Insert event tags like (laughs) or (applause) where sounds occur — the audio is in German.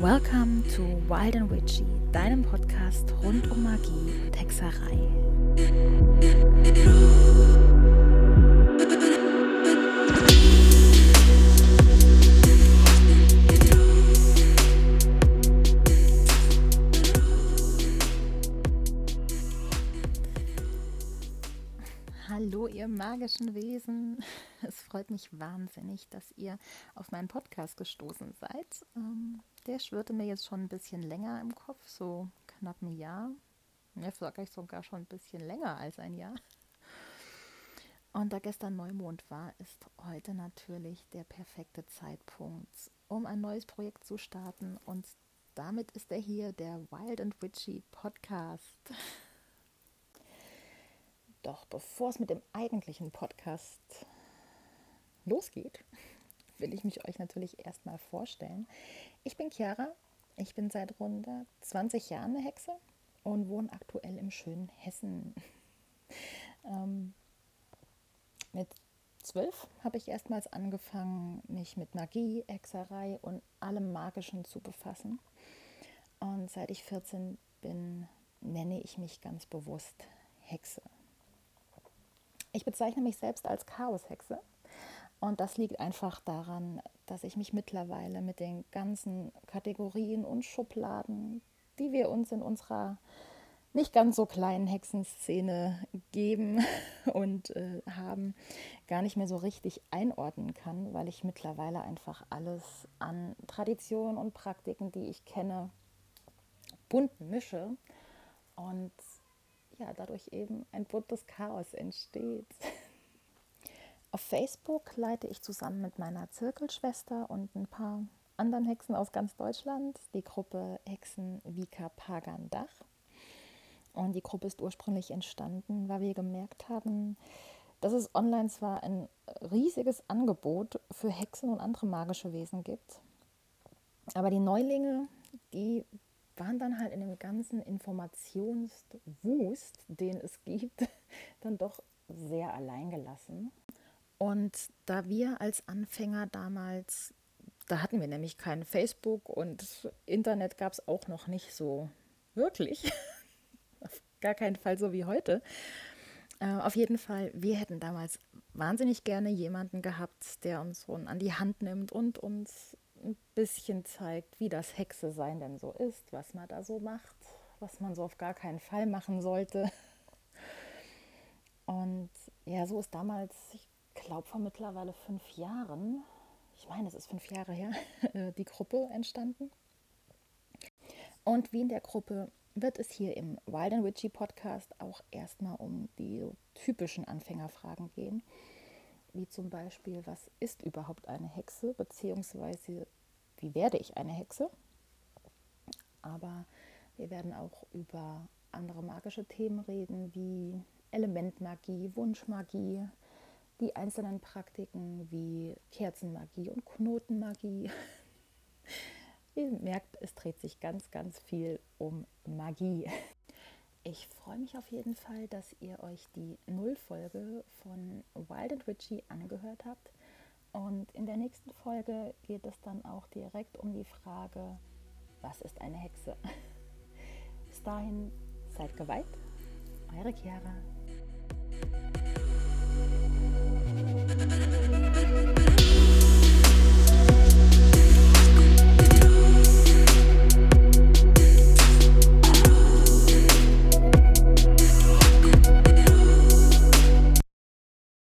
Welcome to Wild and Witchy, deinem Podcast rund um Magie und Hexerei. Hallo, ihr magischen Wesen. Es freut mich wahnsinnig, dass ihr auf meinen Podcast gestoßen seid. Ähm, der schwirrte mir jetzt schon ein bisschen länger im Kopf, so knapp ein Jahr. Ja, vielleicht sogar schon ein bisschen länger als ein Jahr. Und da gestern Neumond war, ist heute natürlich der perfekte Zeitpunkt, um ein neues Projekt zu starten. Und damit ist er hier, der Wild and Witchy Podcast. Doch bevor es mit dem eigentlichen Podcast losgeht, will ich mich euch natürlich erstmal vorstellen. Ich bin Chiara, ich bin seit rund 20 Jahren eine Hexe und wohne aktuell im schönen Hessen. (laughs) ähm, mit zwölf habe ich erstmals angefangen, mich mit Magie, Hexerei und allem Magischen zu befassen. Und seit ich 14 bin, nenne ich mich ganz bewusst Hexe. Ich bezeichne mich selbst als Chaoshexe. Und das liegt einfach daran, dass ich mich mittlerweile mit den ganzen Kategorien und Schubladen, die wir uns in unserer nicht ganz so kleinen Hexenszene geben (laughs) und äh, haben, gar nicht mehr so richtig einordnen kann, weil ich mittlerweile einfach alles an Traditionen und Praktiken, die ich kenne, bunt mische und ja, dadurch eben ein buntes Chaos entsteht. (laughs) Auf Facebook leite ich zusammen mit meiner Zirkelschwester und ein paar anderen Hexen aus ganz Deutschland die Gruppe Hexen Vika Pagan Dach. Und die Gruppe ist ursprünglich entstanden, weil wir gemerkt haben, dass es online zwar ein riesiges Angebot für Hexen und andere magische Wesen gibt, aber die Neulinge, die waren dann halt in dem ganzen Informationswust, den es gibt, (laughs) dann doch sehr alleingelassen. Und da wir als Anfänger damals, da hatten wir nämlich kein Facebook und Internet gab es auch noch nicht so wirklich, auf (laughs) gar keinen Fall so wie heute. Äh, auf jeden Fall, wir hätten damals wahnsinnig gerne jemanden gehabt, der uns so an die Hand nimmt und uns ein bisschen zeigt, wie das Hexe sein denn so ist, was man da so macht, was man so auf gar keinen Fall machen sollte. Und ja, so ist damals, ich glaube vor mittlerweile fünf Jahren, ich meine, es ist fünf Jahre her, (laughs) die Gruppe entstanden. Und wie in der Gruppe wird es hier im Wild and Witchy Podcast auch erstmal um die typischen Anfängerfragen gehen wie zum Beispiel, was ist überhaupt eine Hexe, beziehungsweise wie werde ich eine Hexe. Aber wir werden auch über andere magische Themen reden, wie Elementmagie, Wunschmagie, die einzelnen Praktiken wie Kerzenmagie und Knotenmagie. (laughs) Ihr merkt, es dreht sich ganz, ganz viel um Magie. Ich freue mich auf jeden Fall, dass ihr euch die Nullfolge von Wild and Witchy angehört habt. Und in der nächsten Folge geht es dann auch direkt um die Frage, was ist eine Hexe? (laughs) Bis dahin, seid geweiht, eure Chiara.